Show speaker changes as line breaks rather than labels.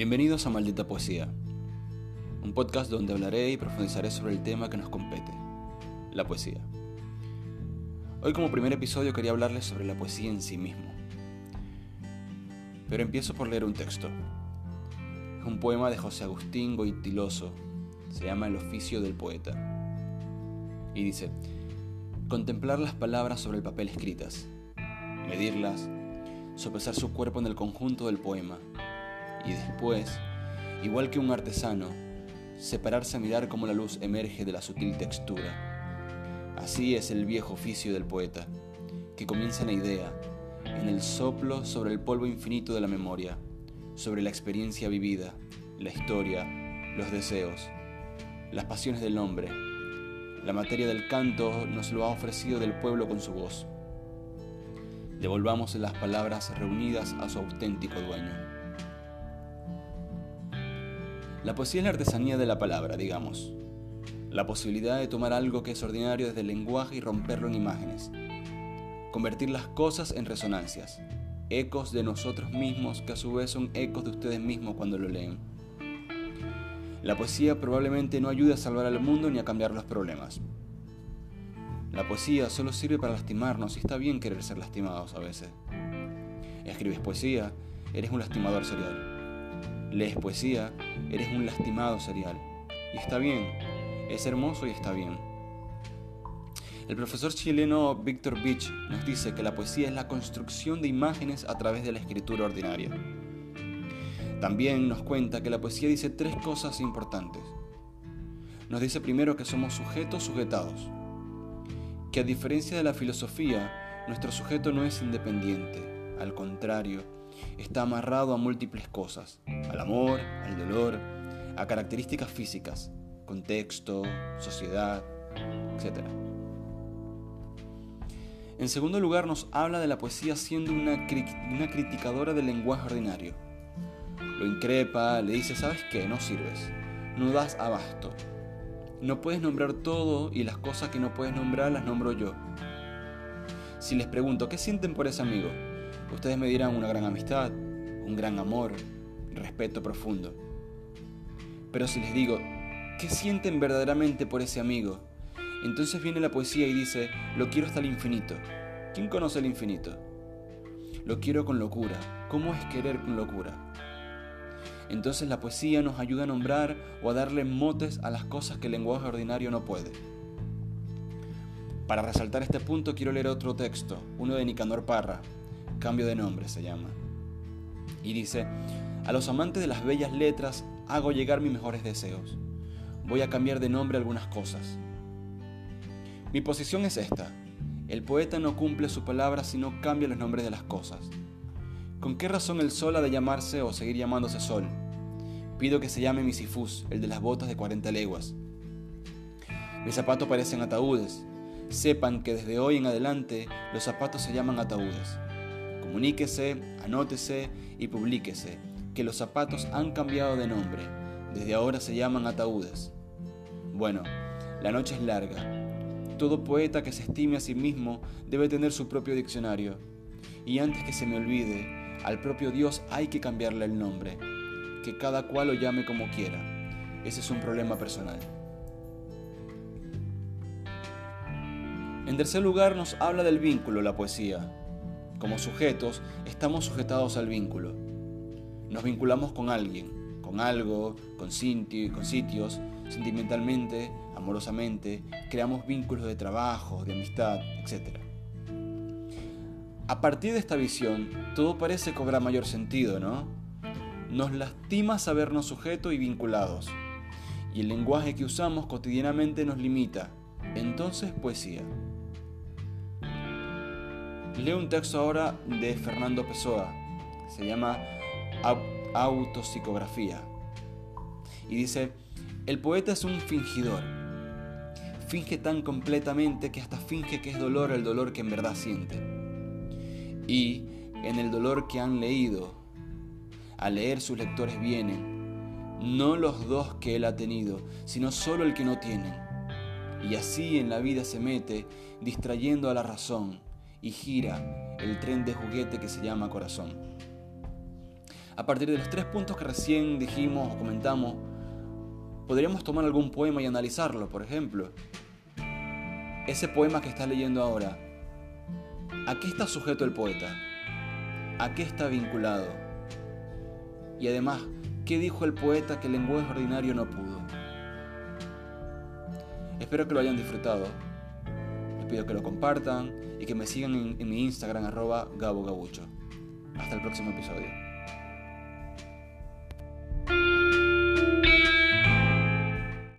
Bienvenidos a Maldita Poesía, un podcast donde hablaré y profundizaré sobre el tema que nos compete, la poesía. Hoy como primer episodio quería hablarles sobre la poesía en sí mismo. Pero empiezo por leer un texto. Es un poema de José Agustín Goitiloso, se llama El oficio del poeta. Y dice, contemplar las palabras sobre el papel escritas, medirlas, sopesar su cuerpo en el conjunto del poema, y después, igual que un artesano, separarse a mirar cómo la luz emerge de la sutil textura. Así es el viejo oficio del poeta, que comienza en la idea, en el soplo sobre el polvo infinito de la memoria, sobre la experiencia vivida, la historia, los deseos, las pasiones del hombre. La materia del canto nos lo ha ofrecido del pueblo con su voz. Devolvamos las palabras reunidas a su auténtico dueño. La poesía es la artesanía de la palabra, digamos. La posibilidad de tomar algo que es ordinario desde el lenguaje y romperlo en imágenes. Convertir las cosas en resonancias, ecos de nosotros mismos que a su vez son ecos de ustedes mismos cuando lo leen. La poesía probablemente no ayuda a salvar al mundo ni a cambiar los problemas. La poesía solo sirve para lastimarnos y está bien querer ser lastimados a veces. Escribes poesía, eres un lastimador serial lees poesía, eres un lastimado serial. Y está bien, es hermoso y está bien. El profesor chileno Víctor Beach nos dice que la poesía es la construcción de imágenes a través de la escritura ordinaria. También nos cuenta que la poesía dice tres cosas importantes. Nos dice primero que somos sujetos sujetados, que a diferencia de la filosofía, nuestro sujeto no es independiente, al contrario, está amarrado a múltiples cosas, al amor, al dolor, a características físicas, contexto, sociedad, etc. En segundo lugar, nos habla de la poesía siendo una, criticadora del lenguaje ordinario. Lo increpa, le dice, ¿sabes qué? No sirves, no das abasto. No puedes nombrar todo y las cosas que no puedes nombrar las nombro yo. Si les pregunto, ¿qué sienten por ese amigo? Ustedes me dirán una gran amistad, un gran amor, respeto profundo. Pero si les digo, ¿qué sienten verdaderamente por ese amigo? Entonces viene la poesía y dice, lo quiero hasta el infinito. ¿Quién conoce el infinito? Lo quiero con locura. ¿Cómo es querer con locura? Entonces la poesía nos ayuda a nombrar o a darle motes a las cosas que el lenguaje ordinario no puede. Para resaltar este punto quiero leer otro texto, uno de Nicanor Parra, Cambio de nombre se llama. Y dice, a los amantes de las bellas letras hago llegar mis mejores deseos. Voy a cambiar de nombre algunas cosas. Mi posición es esta. El poeta no cumple su palabra si no cambia los nombres de las cosas. ¿Con qué razón el sol ha de llamarse o seguir llamándose sol? Pido que se llame Misifus, el de las botas de 40 leguas. Mis zapatos parecen ataúdes. Sepan que desde hoy en adelante los zapatos se llaman ataúdes. Comuníquese, anótese y publíquese que los zapatos han cambiado de nombre. Desde ahora se llaman ataúdes. Bueno, la noche es larga. Todo poeta que se estime a sí mismo debe tener su propio diccionario. Y antes que se me olvide, al propio Dios hay que cambiarle el nombre. Que cada cual lo llame como quiera. Ese es un problema personal. En tercer lugar nos habla del vínculo la poesía. Como sujetos, estamos sujetados al vínculo. Nos vinculamos con alguien, con algo, con, sitios, sentimentalmente, amorosamente, creamos vínculos de trabajo, de amistad, etc. A partir de esta visión, todo parece cobrar mayor sentido, ¿no? Nos lastima sabernos sujetos y vinculados, y el lenguaje que usamos cotidianamente nos limita. Entonces, poesía. Leo un texto ahora de Fernando Pessoa. Se llama Autopsicografía. Y dice, el poeta es un fingidor. Finge tan completamente que hasta finge que es dolor el dolor que en verdad siente. Y en el dolor que han leído, al leer sus lectores vienen, no los dos que él ha tenido, sino solo el que no tienen. Y así en la vida se mete, distrayendo a la razón y gira el tren de juguete que se llama corazón. a partir de los tres puntos que recién dijimos o comentamos, podríamos tomar algún poema y analizarlo, por ejemplo. Ese poema que estás leyendo ahora, ¿a qué está sujeto el poeta? ¿A qué está vinculado? Y además, ¿qué dijo el poeta que el lenguaje ordinario no pudo? Espero que lo hayan disfrutado. Pido que lo compartan y que me sigan en, mi Instagram arroba Gabo Hasta el próximo episodio.